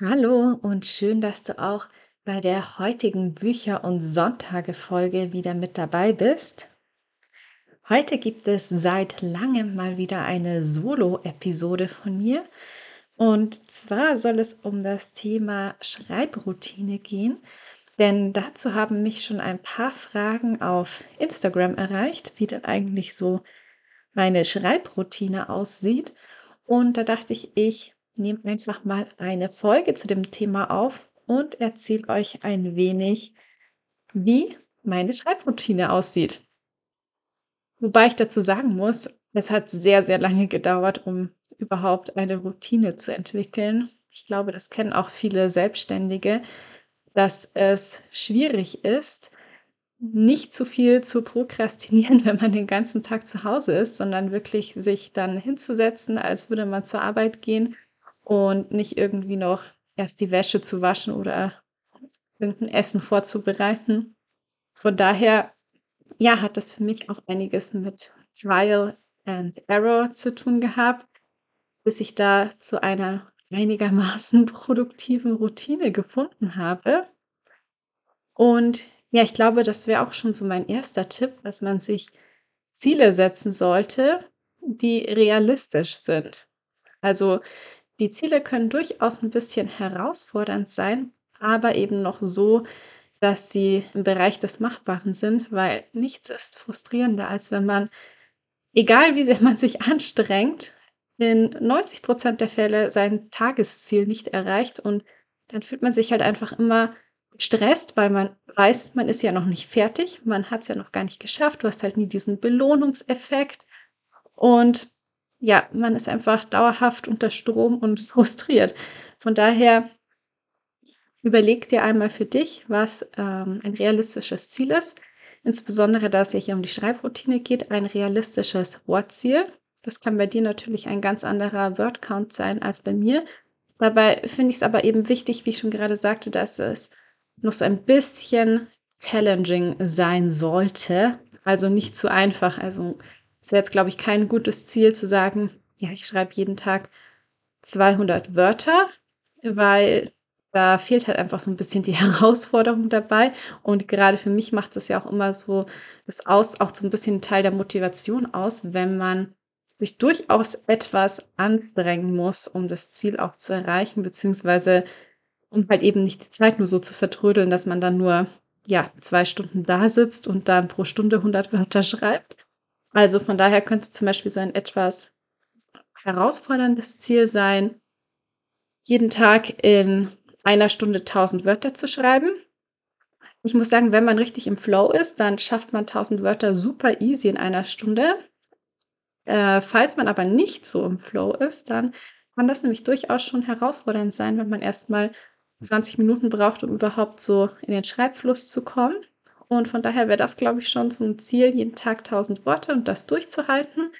Hallo und schön, dass du auch bei der heutigen Bücher- und Sonntage-Folge wieder mit dabei bist. Heute gibt es seit langem mal wieder eine Solo-Episode von mir. Und zwar soll es um das Thema Schreibroutine gehen. Denn dazu haben mich schon ein paar Fragen auf Instagram erreicht, wie denn eigentlich so meine Schreibroutine aussieht. Und da dachte ich, ich nehme einfach mal eine Folge zu dem Thema auf und erzähle euch ein wenig, wie meine Schreibroutine aussieht. Wobei ich dazu sagen muss, es hat sehr, sehr lange gedauert, um überhaupt eine Routine zu entwickeln. Ich glaube, das kennen auch viele Selbstständige, dass es schwierig ist, nicht zu viel zu prokrastinieren, wenn man den ganzen Tag zu Hause ist, sondern wirklich sich dann hinzusetzen, als würde man zur Arbeit gehen und nicht irgendwie noch erst die Wäsche zu waschen oder irgendein Essen vorzubereiten. Von daher, ja, hat das für mich auch einiges mit Trial and Error zu tun gehabt, bis ich da zu einer einigermaßen produktiven Routine gefunden habe. Und ja, ich glaube, das wäre auch schon so mein erster Tipp, dass man sich Ziele setzen sollte, die realistisch sind. Also die Ziele können durchaus ein bisschen herausfordernd sein, aber eben noch so, dass sie im Bereich des Machbaren sind, weil nichts ist frustrierender, als wenn man, egal wie sehr man sich anstrengt, in 90 Prozent der Fälle sein Tagesziel nicht erreicht und dann fühlt man sich halt einfach immer gestresst, weil man weiß, man ist ja noch nicht fertig, man hat es ja noch gar nicht geschafft, du hast halt nie diesen Belohnungseffekt. Und ja, man ist einfach dauerhaft unter Strom und frustriert. Von daher überleg dir einmal für dich, was ähm, ein realistisches Ziel ist. Insbesondere, da es ja hier um die Schreibroutine geht, ein realistisches Wortziel. Das kann bei dir natürlich ein ganz anderer Wordcount sein als bei mir. Dabei finde ich es aber eben wichtig, wie ich schon gerade sagte, dass es noch so ein bisschen challenging sein sollte. Also nicht zu einfach. Also es wäre jetzt, glaube ich, kein gutes Ziel zu sagen, ja, ich schreibe jeden Tag 200 Wörter, weil da fehlt halt einfach so ein bisschen die Herausforderung dabei. Und gerade für mich macht es ja auch immer so das aus, auch so ein bisschen Teil der Motivation aus, wenn man sich durchaus etwas anstrengen muss, um das Ziel auch zu erreichen, beziehungsweise um halt eben nicht die Zeit nur so zu vertrödeln, dass man dann nur ja zwei Stunden da sitzt und dann pro Stunde 100 Wörter schreibt, also von daher könnte zum Beispiel so ein etwas herausforderndes Ziel sein, jeden Tag in einer Stunde 1000 Wörter zu schreiben. Ich muss sagen, wenn man richtig im Flow ist, dann schafft man 1000 Wörter super easy in einer Stunde. Äh, falls man aber nicht so im Flow ist, dann kann das nämlich durchaus schon herausfordernd sein, wenn man erstmal 20 Minuten braucht, um überhaupt so in den Schreibfluss zu kommen. Und von daher wäre das, glaube ich, schon so ein Ziel, jeden Tag 1000 Worte und das durchzuhalten,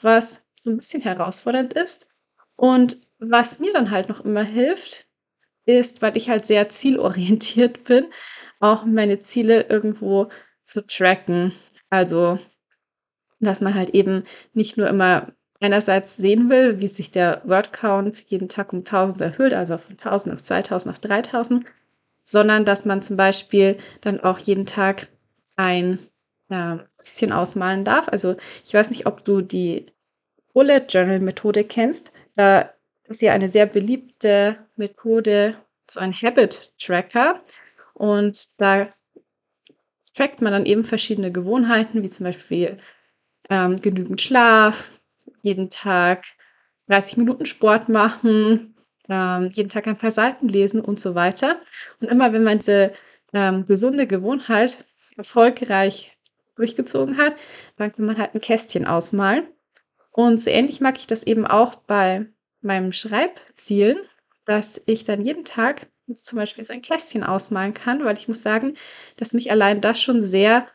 was so ein bisschen herausfordernd ist. Und was mir dann halt noch immer hilft, ist, weil ich halt sehr zielorientiert bin, auch meine Ziele irgendwo zu tracken. Also, dass man halt eben nicht nur immer einerseits sehen will, wie sich der Wordcount jeden Tag um 1000 erhöht, also von 1000 auf 2000 auf 3000, sondern dass man zum Beispiel dann auch jeden Tag ein ja, bisschen ausmalen darf. Also ich weiß nicht, ob du die Bullet Journal Methode kennst. Da ist ja eine sehr beliebte Methode, so ein Habit Tracker. Und da trackt man dann eben verschiedene Gewohnheiten, wie zum Beispiel ähm, genügend Schlaf, jeden Tag 30 Minuten Sport machen, ähm, jeden Tag ein paar Seiten lesen und so weiter. Und immer wenn man diese ähm, gesunde Gewohnheit erfolgreich durchgezogen hat, dann kann man halt ein Kästchen ausmalen. Und so ähnlich mag ich das eben auch bei meinem Schreibzielen, dass ich dann jeden Tag zum Beispiel so ein Kästchen ausmalen kann, weil ich muss sagen, dass mich allein das schon sehr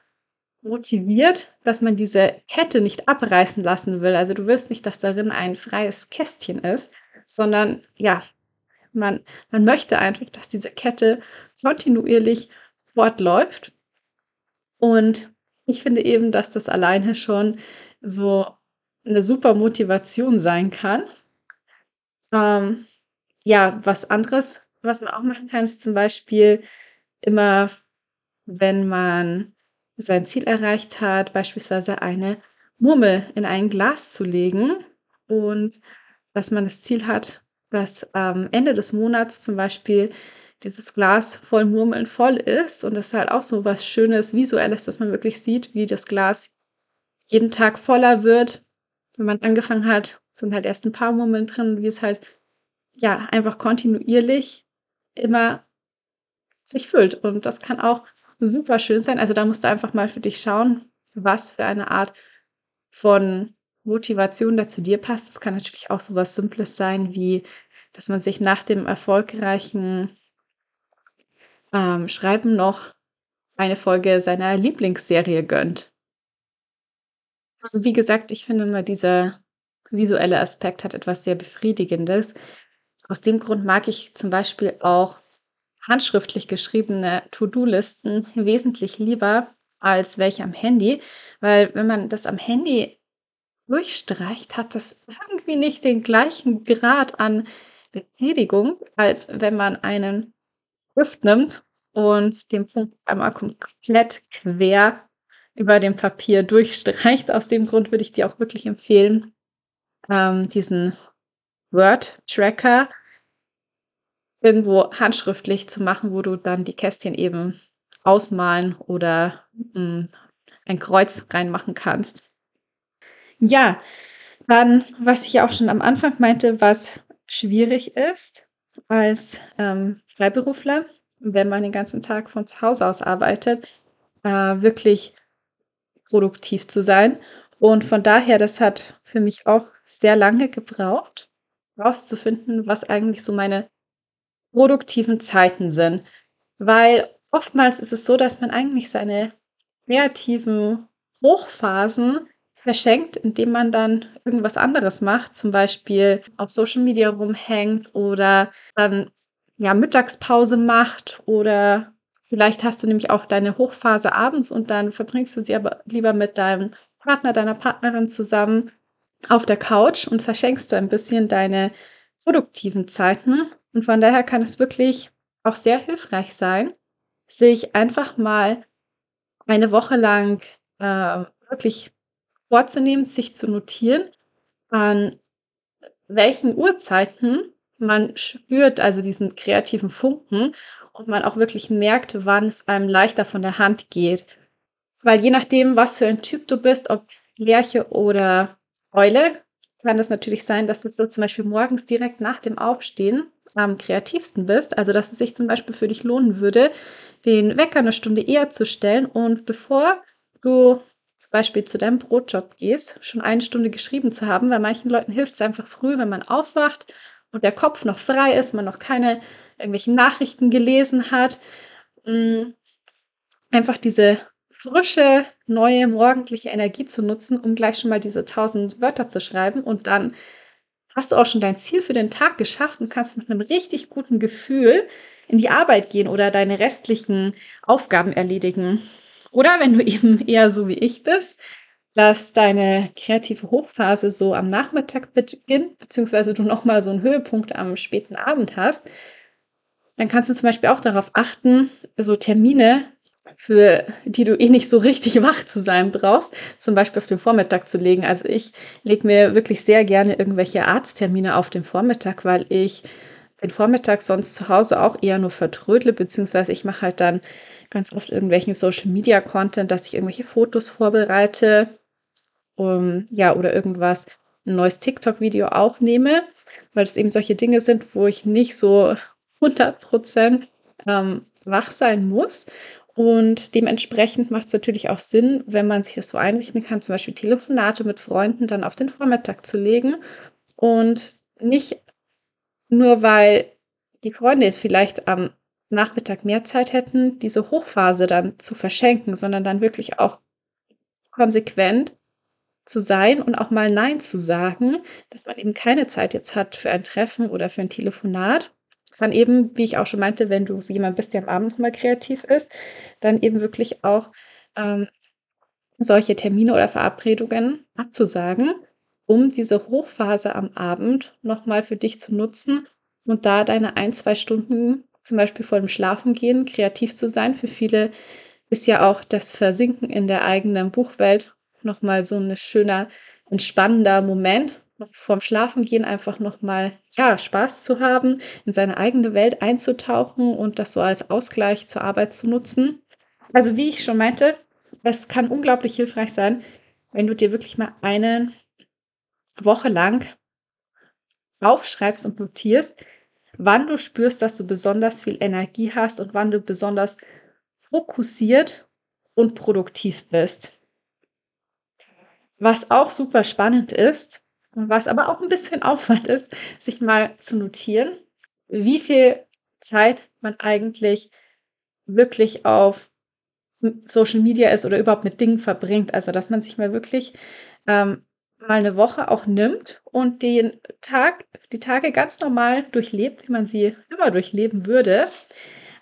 motiviert, dass man diese Kette nicht abreißen lassen will. Also du willst nicht, dass darin ein freies Kästchen ist, sondern ja, man, man möchte einfach, dass diese Kette kontinuierlich fortläuft. Und ich finde eben, dass das alleine schon so eine super Motivation sein kann. Ähm, ja, was anderes, was man auch machen kann, ist zum Beispiel immer, wenn man sein Ziel erreicht hat, beispielsweise eine Murmel in ein Glas zu legen und dass man das Ziel hat, dass am Ende des Monats zum Beispiel dieses Glas voll Murmeln voll ist und das ist halt auch so was Schönes, Visuelles, dass man wirklich sieht, wie das Glas jeden Tag voller wird. Wenn man angefangen hat, sind halt erst ein paar Murmeln drin, wie es halt ja einfach kontinuierlich immer sich füllt und das kann auch super schön sein. Also da musst du einfach mal für dich schauen, was für eine Art von Motivation da zu dir passt. Das kann natürlich auch so was Simples sein, wie dass man sich nach dem erfolgreichen ähm, Schreiben noch eine Folge seiner Lieblingsserie gönnt. Also wie gesagt, ich finde immer dieser visuelle Aspekt hat etwas sehr Befriedigendes. Aus dem Grund mag ich zum Beispiel auch handschriftlich geschriebene To-Do-Listen wesentlich lieber als welche am Handy, weil wenn man das am Handy durchstreicht, hat das irgendwie nicht den gleichen Grad an Befriedigung, als wenn man einen Stift nimmt und den Punkt einmal komplett quer über dem Papier durchstreicht. Aus dem Grund würde ich dir auch wirklich empfehlen, ähm, diesen Word-Tracker irgendwo handschriftlich zu machen, wo du dann die Kästchen eben ausmalen oder mh, hm, ein Kreuz reinmachen kannst. Ja, dann, was ich auch schon am Anfang meinte, was schwierig ist als ähm, Freiberufler, wenn man den ganzen Tag von zu Hause aus arbeitet, äh, wirklich produktiv zu sein. Und von daher, das hat für mich auch sehr lange gebraucht, herauszufinden, was eigentlich so meine produktiven Zeiten sind. Weil oftmals ist es so, dass man eigentlich seine kreativen Hochphasen verschenkt, indem man dann irgendwas anderes macht, zum Beispiel auf Social Media rumhängt oder dann ja Mittagspause macht oder vielleicht hast du nämlich auch deine Hochphase abends und dann verbringst du sie aber lieber mit deinem Partner, deiner Partnerin zusammen auf der Couch und verschenkst du ein bisschen deine produktiven Zeiten. Und von daher kann es wirklich auch sehr hilfreich sein, sich einfach mal eine Woche lang äh, wirklich vorzunehmen, sich zu notieren, an welchen Uhrzeiten man spürt, also diesen kreativen Funken und man auch wirklich merkt, wann es einem leichter von der Hand geht. Weil je nachdem, was für ein Typ du bist, ob Lerche oder Eule, kann es natürlich sein, dass du so zum Beispiel morgens direkt nach dem Aufstehen am kreativsten bist, also dass es sich zum Beispiel für dich lohnen würde, den Wecker eine Stunde eher zu stellen und bevor du zum Beispiel zu deinem Brotjob gehst, schon eine Stunde geschrieben zu haben, weil manchen Leuten hilft es einfach früh, wenn man aufwacht und der Kopf noch frei ist, man noch keine irgendwelchen Nachrichten gelesen hat, mm, einfach diese frische, neue, morgendliche Energie zu nutzen, um gleich schon mal diese tausend Wörter zu schreiben und dann hast du auch schon dein Ziel für den Tag geschafft und kannst mit einem richtig guten Gefühl in die Arbeit gehen oder deine restlichen Aufgaben erledigen. Oder wenn du eben eher so wie ich bist, dass deine kreative Hochphase so am Nachmittag beginnt, beziehungsweise du nochmal so einen Höhepunkt am späten Abend hast, dann kannst du zum Beispiel auch darauf achten, so Termine für die du eh nicht so richtig wach zu sein brauchst, zum Beispiel auf den Vormittag zu legen. Also ich lege mir wirklich sehr gerne irgendwelche Arzttermine auf den Vormittag, weil ich den Vormittag sonst zu Hause auch eher nur vertrödle, beziehungsweise ich mache halt dann ganz oft irgendwelchen Social Media Content, dass ich irgendwelche Fotos vorbereite, um, ja, oder irgendwas, ein neues TikTok-Video aufnehme, weil es eben solche Dinge sind, wo ich nicht so 100 Prozent ähm, wach sein muss. Und dementsprechend macht es natürlich auch Sinn, wenn man sich das so einrichten kann, zum Beispiel Telefonate mit Freunden dann auf den Vormittag zu legen und nicht nur, weil die Freunde vielleicht am Nachmittag mehr Zeit hätten, diese Hochphase dann zu verschenken, sondern dann wirklich auch konsequent zu sein und auch mal Nein zu sagen, dass man eben keine Zeit jetzt hat für ein Treffen oder für ein Telefonat. Kann eben, wie ich auch schon meinte, wenn du so jemand bist, der am Abend mal kreativ ist, dann eben wirklich auch ähm, solche Termine oder Verabredungen abzusagen, um diese Hochphase am Abend nochmal für dich zu nutzen und da deine ein, zwei Stunden zum Beispiel vor dem Schlafengehen kreativ zu sein. Für viele ist ja auch das Versinken in der eigenen Buchwelt nochmal so ein schöner, entspannender Moment. Vorm Schlafengehen einfach nochmal, ja, Spaß zu haben, in seine eigene Welt einzutauchen und das so als Ausgleich zur Arbeit zu nutzen. Also wie ich schon meinte, es kann unglaublich hilfreich sein, wenn du dir wirklich mal eine Woche lang aufschreibst und notierst, wann du spürst, dass du besonders viel Energie hast und wann du besonders fokussiert und produktiv bist. Was auch super spannend ist, was aber auch ein bisschen Aufwand ist, sich mal zu notieren, wie viel Zeit man eigentlich wirklich auf Social Media ist oder überhaupt mit Dingen verbringt. Also, dass man sich mal wirklich ähm, mal eine Woche auch nimmt und den Tag, die Tage ganz normal durchlebt, wie man sie immer durchleben würde,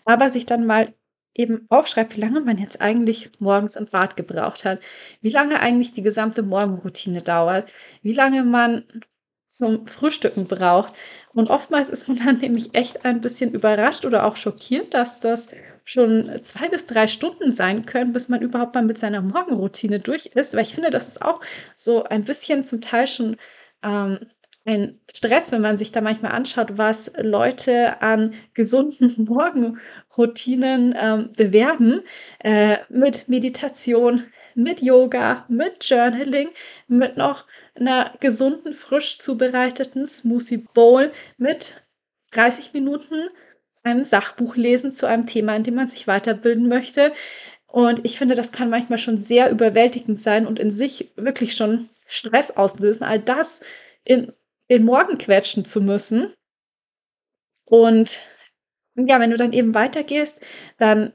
aber sich dann mal eben aufschreibt, wie lange man jetzt eigentlich morgens im Bad gebraucht hat, wie lange eigentlich die gesamte Morgenroutine dauert, wie lange man zum Frühstücken braucht. Und oftmals ist man dann nämlich echt ein bisschen überrascht oder auch schockiert, dass das schon zwei bis drei Stunden sein können, bis man überhaupt mal mit seiner Morgenroutine durch ist. Weil ich finde, das ist auch so ein bisschen zum Teil schon ähm, ein Stress, wenn man sich da manchmal anschaut, was Leute an gesunden Morgenroutinen ähm, bewerben, äh, mit Meditation, mit Yoga, mit Journaling, mit noch einer gesunden, frisch zubereiteten Smoothie Bowl, mit 30 Minuten einem Sachbuch lesen zu einem Thema, in dem man sich weiterbilden möchte. Und ich finde, das kann manchmal schon sehr überwältigend sein und in sich wirklich schon Stress auslösen, all das in den Morgen quetschen zu müssen. Und ja, wenn du dann eben weitergehst, dann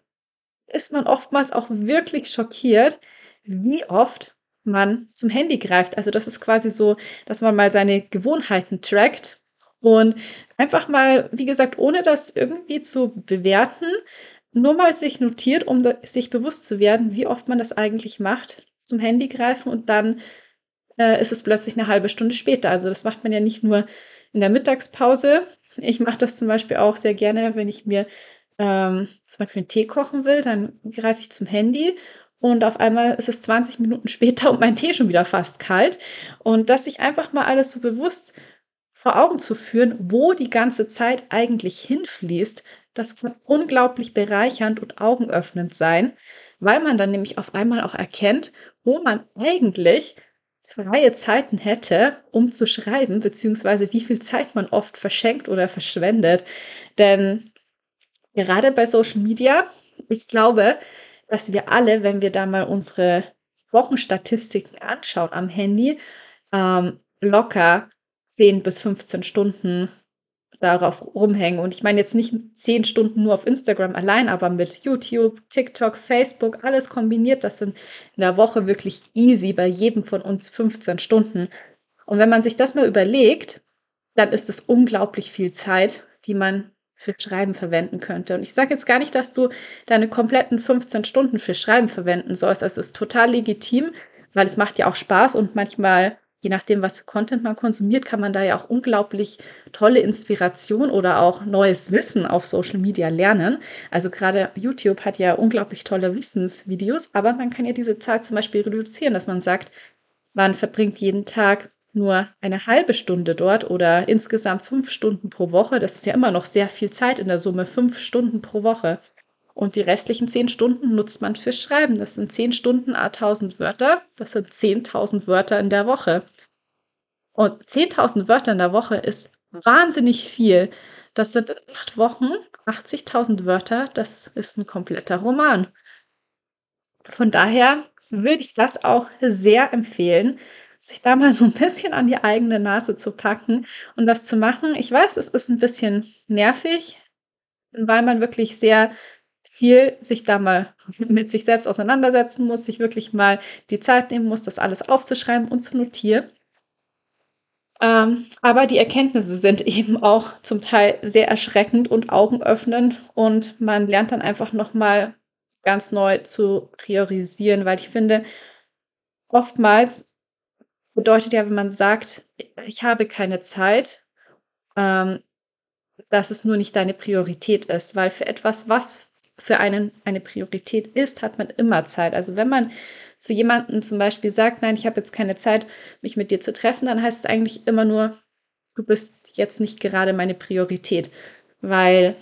ist man oftmals auch wirklich schockiert, wie oft man zum Handy greift. Also das ist quasi so, dass man mal seine Gewohnheiten trackt und einfach mal, wie gesagt, ohne das irgendwie zu bewerten, nur mal sich notiert, um sich bewusst zu werden, wie oft man das eigentlich macht, zum Handy greifen und dann äh, ist es plötzlich eine halbe Stunde später. Also das macht man ja nicht nur in der Mittagspause. Ich mache das zum Beispiel auch sehr gerne, wenn ich mir ähm, zum Beispiel einen Tee kochen will, dann greife ich zum Handy und auf einmal ist es 20 Minuten später und mein Tee schon wieder fast kalt. Und dass ich einfach mal alles so bewusst vor Augen zu führen, wo die ganze Zeit eigentlich hinfließt, das kann unglaublich bereichernd und augenöffnend sein, weil man dann nämlich auf einmal auch erkennt, wo man eigentlich freie Zeiten hätte, um zu schreiben, beziehungsweise wie viel Zeit man oft verschenkt oder verschwendet. Denn gerade bei Social Media, ich glaube, dass wir alle, wenn wir da mal unsere Wochenstatistiken anschauen am Handy, ähm, locker 10 bis 15 Stunden darauf rumhängen. Und ich meine jetzt nicht 10 Stunden nur auf Instagram allein, aber mit YouTube, TikTok, Facebook, alles kombiniert. Das sind in der Woche wirklich easy bei jedem von uns 15 Stunden. Und wenn man sich das mal überlegt, dann ist es unglaublich viel Zeit, die man für Schreiben verwenden könnte. Und ich sage jetzt gar nicht, dass du deine kompletten 15 Stunden für Schreiben verwenden sollst. Es ist total legitim, weil es macht ja auch Spaß und manchmal je nachdem, was für Content man konsumiert, kann man da ja auch unglaublich tolle Inspiration oder auch neues Wissen auf Social Media lernen. Also gerade YouTube hat ja unglaublich tolle Wissensvideos, aber man kann ja diese Zeit zum Beispiel reduzieren, dass man sagt, man verbringt jeden Tag nur eine halbe Stunde dort oder insgesamt fünf Stunden pro Woche. Das ist ja immer noch sehr viel Zeit in der Summe, fünf Stunden pro Woche. Und die restlichen zehn Stunden nutzt man fürs Schreiben. Das sind zehn Stunden a 1000 Wörter. Das sind 10.000 Wörter in der Woche. Und 10.000 Wörter in der Woche ist wahnsinnig viel. Das sind acht Wochen, 80.000 Wörter. Das ist ein kompletter Roman. Von daher würde ich das auch sehr empfehlen, sich da mal so ein bisschen an die eigene Nase zu packen und das zu machen. Ich weiß, es ist ein bisschen nervig, weil man wirklich sehr viel sich da mal mit sich selbst auseinandersetzen muss, sich wirklich mal die Zeit nehmen muss, das alles aufzuschreiben und zu notieren. Ähm, aber die Erkenntnisse sind eben auch zum Teil sehr erschreckend und augenöffnend und man lernt dann einfach nochmal ganz neu zu priorisieren, weil ich finde, oftmals bedeutet ja, wenn man sagt, ich habe keine Zeit, ähm, dass es nur nicht deine Priorität ist, weil für etwas, was für einen eine Priorität ist, hat man immer Zeit. Also wenn man zu jemandem zum Beispiel sagt, nein, ich habe jetzt keine Zeit, mich mit dir zu treffen, dann heißt es eigentlich immer nur, du bist jetzt nicht gerade meine Priorität, weil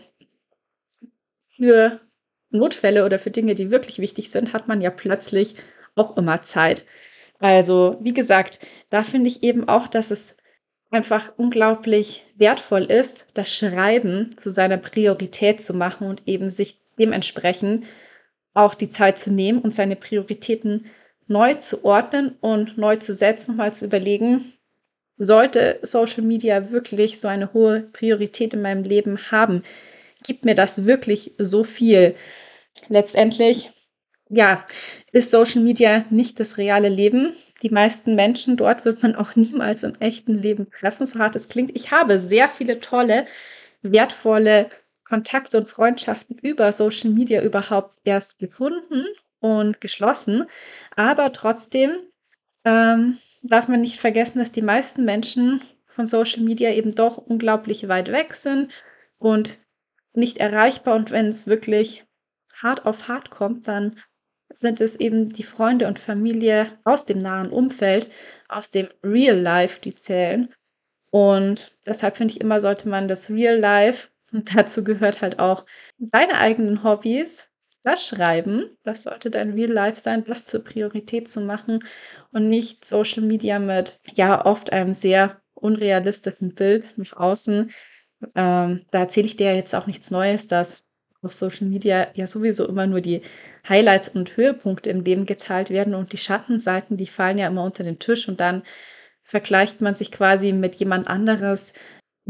für Notfälle oder für Dinge, die wirklich wichtig sind, hat man ja plötzlich auch immer Zeit. Also, wie gesagt, da finde ich eben auch, dass es einfach unglaublich wertvoll ist, das Schreiben zu seiner Priorität zu machen und eben sich dementsprechend auch die Zeit zu nehmen und seine Prioritäten neu zu ordnen und neu zu setzen, mal zu überlegen, sollte Social Media wirklich so eine hohe Priorität in meinem Leben haben? Gibt mir das wirklich so viel? Letztendlich, ja, ist Social Media nicht das reale Leben. Die meisten Menschen dort wird man auch niemals im echten Leben treffen, so hart es klingt. Ich habe sehr viele tolle, wertvolle Kontakte und Freundschaften über Social Media überhaupt erst gefunden und geschlossen. Aber trotzdem ähm, darf man nicht vergessen, dass die meisten Menschen von Social Media eben doch unglaublich weit weg sind und nicht erreichbar. Und wenn es wirklich hart auf hart kommt, dann sind es eben die Freunde und Familie aus dem nahen Umfeld, aus dem Real Life, die zählen. Und deshalb finde ich immer, sollte man das Real Life und dazu gehört halt auch deine eigenen Hobbys, das Schreiben, das sollte dein Real Life sein, das zur Priorität zu machen und nicht Social Media mit, ja, oft einem sehr unrealistischen Bild nach außen. Ähm, da erzähle ich dir jetzt auch nichts Neues, dass auf Social Media ja sowieso immer nur die Highlights und Höhepunkte im Leben geteilt werden und die Schattenseiten, die fallen ja immer unter den Tisch und dann vergleicht man sich quasi mit jemand anderes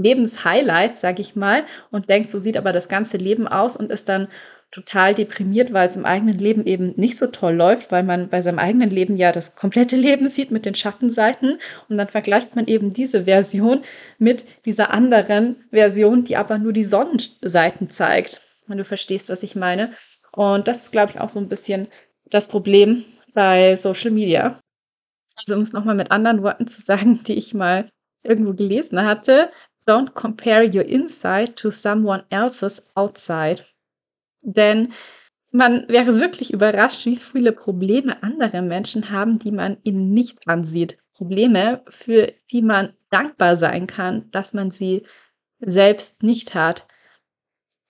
Lebenshighlights, sag ich mal, und denkt, so sieht aber das ganze Leben aus und ist dann total deprimiert, weil es im eigenen Leben eben nicht so toll läuft, weil man bei seinem eigenen Leben ja das komplette Leben sieht mit den Schattenseiten und dann vergleicht man eben diese Version mit dieser anderen Version, die aber nur die Sonnenseiten zeigt. Wenn du verstehst, was ich meine. Und das ist, glaube ich, auch so ein bisschen das Problem bei Social Media. Also um es nochmal mit anderen Worten zu sagen, die ich mal irgendwo gelesen hatte, Don't compare your inside to someone else's outside. Denn man wäre wirklich überrascht, wie viele Probleme andere Menschen haben, die man ihnen nicht ansieht. Probleme, für die man dankbar sein kann, dass man sie selbst nicht hat.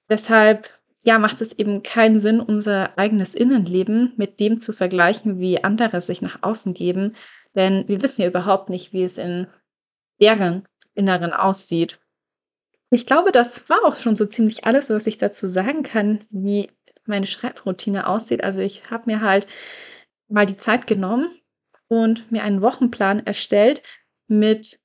Deshalb ja, macht es eben keinen Sinn, unser eigenes Innenleben mit dem zu vergleichen, wie andere sich nach außen geben. Denn wir wissen ja überhaupt nicht, wie es in deren Inneren aussieht. Ich glaube, das war auch schon so ziemlich alles, was ich dazu sagen kann, wie meine Schreibroutine aussieht. Also ich habe mir halt mal die Zeit genommen und mir einen Wochenplan erstellt mit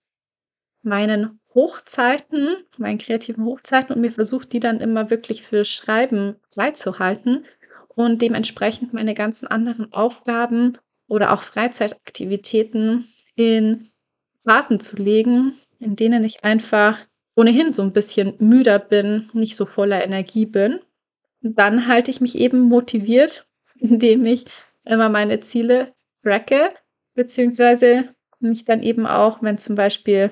meinen Hochzeiten, meinen kreativen Hochzeiten und mir versucht, die dann immer wirklich für Schreiben freizuhalten und dementsprechend meine ganzen anderen Aufgaben oder auch Freizeitaktivitäten in Phasen zu legen, in denen ich einfach ohnehin so ein bisschen müder bin, nicht so voller Energie bin. Dann halte ich mich eben motiviert, indem ich immer meine Ziele tracke, beziehungsweise mich dann eben auch, wenn zum Beispiel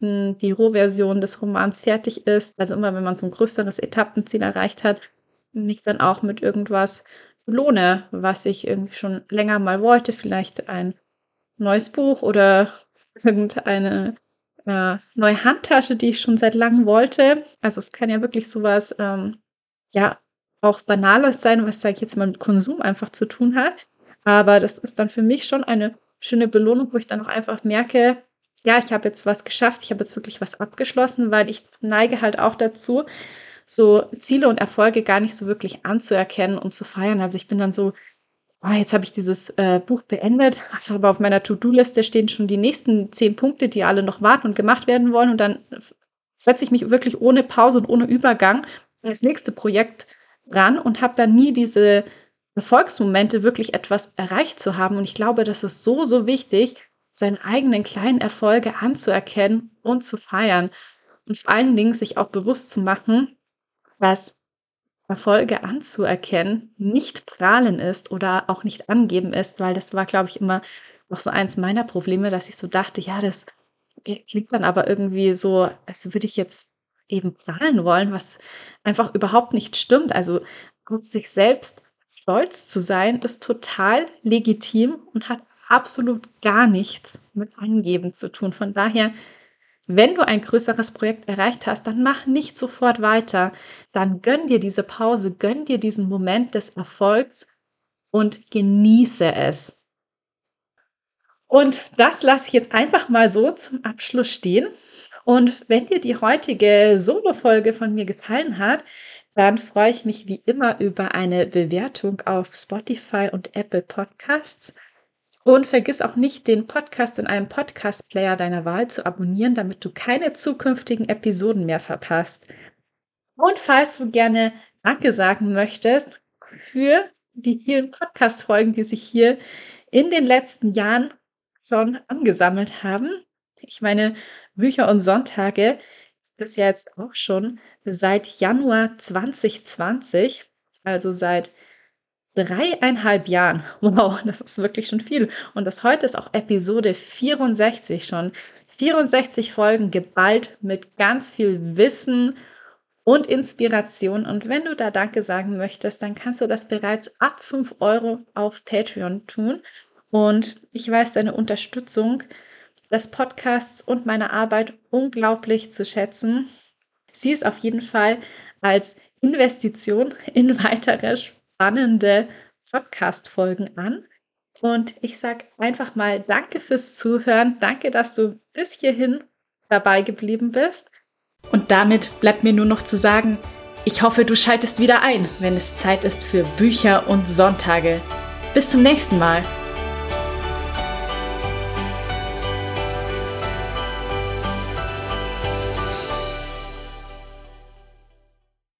hm, die Rohversion des Romans fertig ist, also immer wenn man so ein größeres Etappenziel erreicht hat, mich dann auch mit irgendwas belohne, was ich irgendwie schon länger mal wollte, vielleicht ein neues Buch oder irgendeine äh, neue Handtasche, die ich schon seit langem wollte. Also es kann ja wirklich sowas, ähm, ja, auch Banales sein, was, sage ich jetzt mal, mit Konsum einfach zu tun hat. Aber das ist dann für mich schon eine schöne Belohnung, wo ich dann auch einfach merke, ja, ich habe jetzt was geschafft, ich habe jetzt wirklich was abgeschlossen, weil ich neige halt auch dazu, so Ziele und Erfolge gar nicht so wirklich anzuerkennen und zu feiern. Also ich bin dann so oh, jetzt habe ich dieses äh, Buch beendet, aber auf meiner To-Do-Liste stehen schon die nächsten zehn Punkte, die alle noch warten und gemacht werden wollen. Und dann setze ich mich wirklich ohne Pause und ohne Übergang das nächste Projekt ran und habe dann nie diese Erfolgsmomente, wirklich etwas erreicht zu haben. Und ich glaube, das ist so, so wichtig, seine eigenen kleinen Erfolge anzuerkennen und zu feiern. Und vor allen Dingen sich auch bewusst zu machen, dass Erfolge anzuerkennen nicht prahlen ist oder auch nicht angeben ist, weil das war, glaube ich, immer noch so eins meiner Probleme, dass ich so dachte, ja, das klingt dann aber irgendwie so, als würde ich jetzt eben prahlen wollen, was einfach überhaupt nicht stimmt. Also auf sich selbst stolz zu sein, ist total legitim und hat absolut gar nichts mit Angeben zu tun. Von daher, wenn du ein größeres Projekt erreicht hast, dann mach nicht sofort weiter. Dann gönn dir diese Pause, gönn dir diesen Moment des Erfolgs und genieße es. Und das lasse ich jetzt einfach mal so zum Abschluss stehen. Und wenn dir die heutige Solo-Folge von mir gefallen hat, dann freue ich mich wie immer über eine Bewertung auf Spotify und Apple Podcasts. Und vergiss auch nicht, den Podcast in einem Podcast-Player deiner Wahl zu abonnieren, damit du keine zukünftigen Episoden mehr verpasst. Und falls du gerne Danke sagen möchtest für die vielen Podcast-Folgen, die sich hier in den letzten Jahren schon angesammelt haben. Ich meine, Bücher und Sonntage ist jetzt auch schon seit Januar 2020, also seit dreieinhalb Jahren. Wow, das ist wirklich schon viel. Und das heute ist auch Episode 64 schon. 64 Folgen geballt mit ganz viel Wissen und Inspiration. Und wenn du da Danke sagen möchtest, dann kannst du das bereits ab 5 Euro auf Patreon tun. Und ich weiß deine Unterstützung des Podcasts und meiner Arbeit unglaublich zu schätzen. Sie ist auf jeden Fall als Investition in weitere spannende Podcast-Folgen an. Und ich sage einfach mal Danke fürs Zuhören. Danke, dass du bis hierhin dabei geblieben bist. Und damit bleibt mir nur noch zu sagen, ich hoffe, du schaltest wieder ein, wenn es Zeit ist für Bücher und Sonntage. Bis zum nächsten Mal.